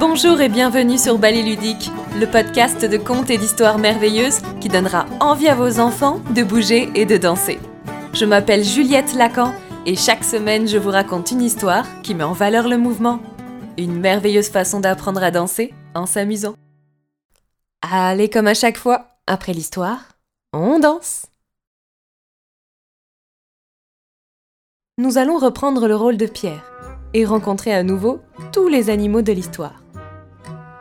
Bonjour et bienvenue sur Ballet Ludique, le podcast de contes et d'histoires merveilleuses qui donnera envie à vos enfants de bouger et de danser. Je m'appelle Juliette Lacan et chaque semaine je vous raconte une histoire qui met en valeur le mouvement. Une merveilleuse façon d'apprendre à danser en s'amusant. Allez, comme à chaque fois, après l'histoire, on danse. Nous allons reprendre le rôle de Pierre et rencontrer à nouveau tous les animaux de l'histoire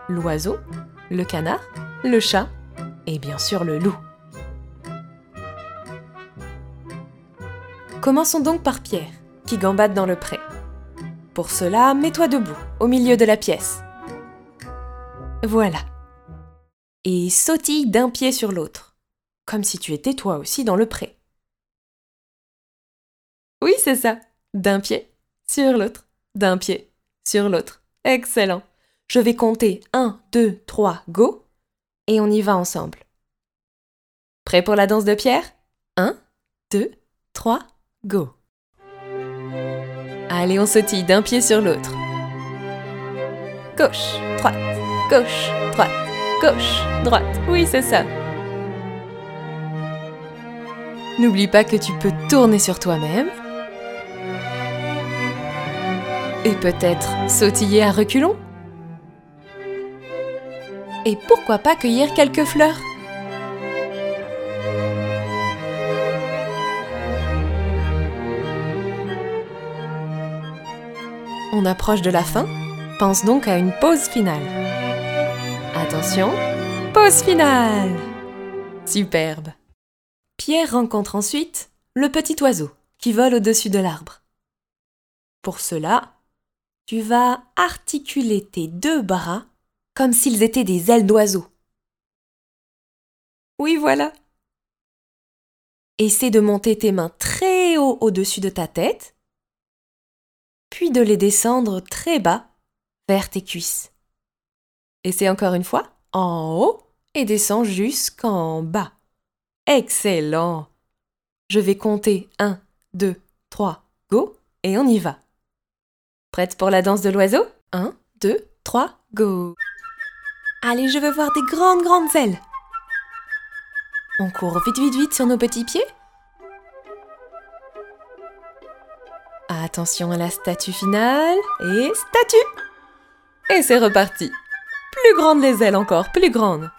l'oiseau, le canard, le chat et bien sûr le loup. Commençons donc par Pierre, qui gambade dans le pré. Pour cela, mets-toi debout, au milieu de la pièce. Voilà. Et sautille d'un pied sur l'autre, comme si tu étais toi aussi dans le pré. Oui, c'est ça. D'un pied sur l'autre, d'un pied sur l'autre. Excellent. Je vais compter 1, 2, 3, go, et on y va ensemble. Prêt pour la danse de pierre? 1, 2, 3, go. Allez, on sautille d'un pied sur l'autre. Gauche, droite, gauche, droite, gauche, droite. Oui, c'est ça. N'oublie pas que tu peux tourner sur toi-même. Et peut-être sautiller à reculons et pourquoi pas cueillir quelques fleurs? On approche de la fin, pense donc à une pause finale. Attention, pause finale Superbe Pierre rencontre ensuite le petit oiseau qui vole au-dessus de l'arbre. Pour cela, tu vas articuler tes deux bras comme s'ils étaient des ailes d'oiseau. Oui, voilà. Essaie de monter tes mains très haut au-dessus de ta tête, puis de les descendre très bas vers tes cuisses. Essaie encore une fois, en haut et descends jusqu'en bas. Excellent. Je vais compter 1, 2, 3, go, et on y va. Prête pour la danse de l'oiseau? 1, 2, 3, go. Allez, je veux voir des grandes, grandes ailes. On court vite, vite, vite sur nos petits pieds. Attention à la statue finale. Et statue Et c'est reparti. Plus grandes les ailes encore, plus grandes.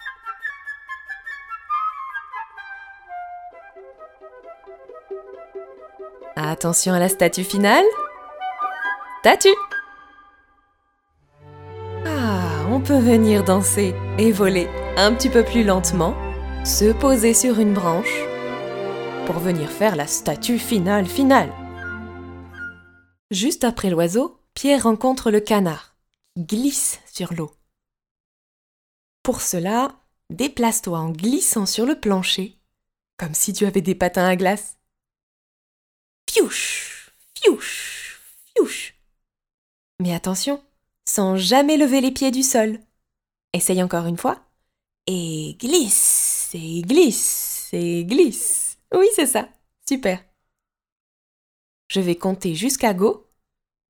Attention à la statue finale. Statue on peut venir danser et voler un petit peu plus lentement, se poser sur une branche pour venir faire la statue finale finale. Juste après l'oiseau, Pierre rencontre le canard, glisse sur l'eau. Pour cela, déplace-toi en glissant sur le plancher, comme si tu avais des patins à glace. Fiouche, fiouche, fiouche. Mais attention, sans jamais lever les pieds du sol. Essaye encore une fois. Et glisse, et glisse, et glisse. Oui, c'est ça. Super. Je vais compter jusqu'à go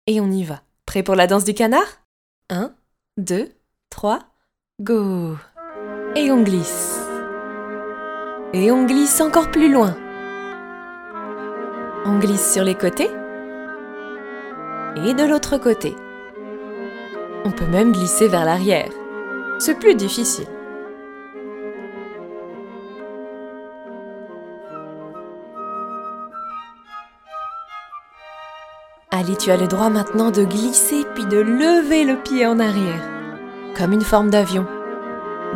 et on y va. Prêt pour la danse du canard? 1, 2, 3, go. Et on glisse. Et on glisse encore plus loin. On glisse sur les côtés et de l'autre côté. On peut même glisser vers l'arrière. C'est plus difficile. Allez, tu as le droit maintenant de glisser puis de lever le pied en arrière, comme une forme d'avion.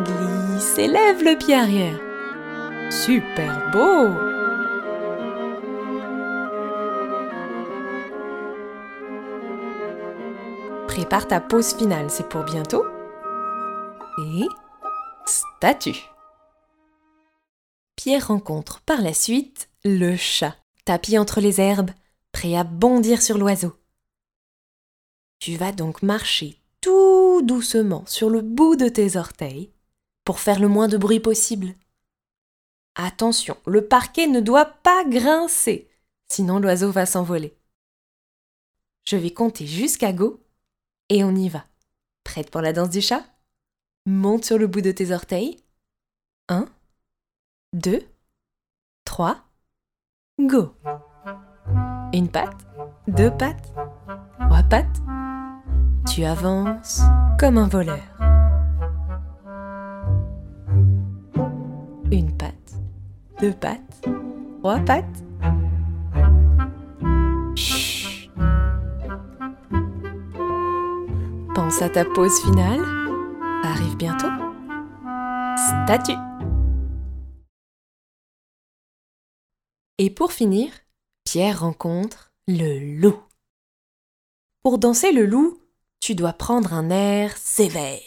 Glisse et lève le pied arrière. Super beau Prépare ta pause finale, c'est pour bientôt. Et statue. Pierre rencontre par la suite le chat, tapis entre les herbes, prêt à bondir sur l'oiseau. Tu vas donc marcher tout doucement sur le bout de tes orteils pour faire le moins de bruit possible. Attention, le parquet ne doit pas grincer, sinon l'oiseau va s'envoler. Je vais compter jusqu'à go et on y va. Prête pour la danse du chat? Monte sur le bout de tes orteils. 1, 2, 3, go Une patte, deux pattes, trois pattes. Tu avances comme un voleur. Une patte, deux pattes, trois pattes. Ta pause finale. Arrive bientôt. Statue. Et pour finir, Pierre rencontre le loup. Pour danser le loup, tu dois prendre un air sévère.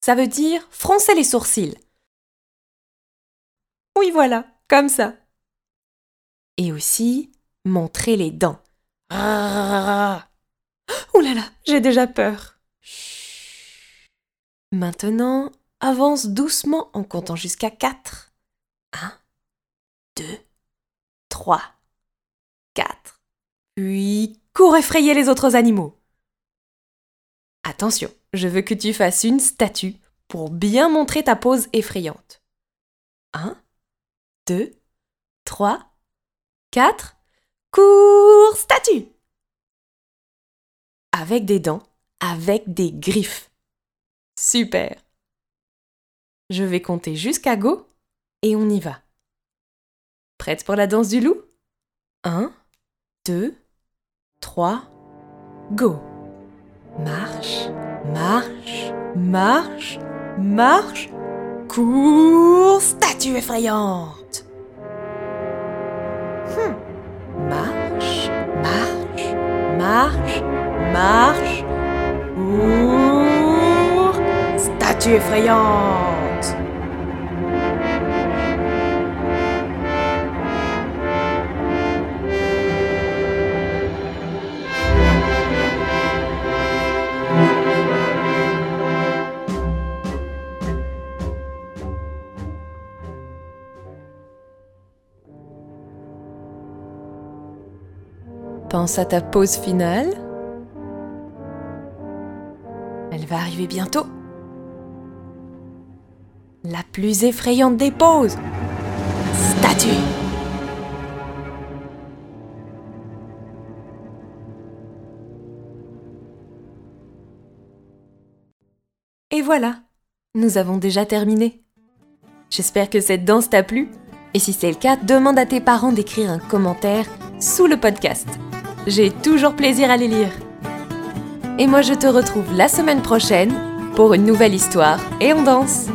Ça veut dire froncer les sourcils. Oui, voilà, comme ça. Et aussi montrer les dents. Ouh là là, j'ai déjà peur. Maintenant, avance doucement en comptant jusqu'à 4. 1, 2, 3, 4. Puis cours effrayer les autres animaux. Attention, je veux que tu fasses une statue pour bien montrer ta pose effrayante. 1, 2, 3, 4. Cours statue Avec des dents, avec des griffes. Super Je vais compter jusqu'à go et on y va. Prête pour la danse du loup? 1, 2, 3, go Marche, marche, marche, marche, cours, statue effrayante. Hmm. Marche, marche, marche, marche, statue effrayante. Pense à ta pause finale. Va arriver bientôt. La plus effrayante des pauses. Statue. Et voilà, nous avons déjà terminé. J'espère que cette danse t'a plu. Et si c'est le cas, demande à tes parents d'écrire un commentaire sous le podcast. J'ai toujours plaisir à les lire. Et moi je te retrouve la semaine prochaine pour une nouvelle histoire et on danse.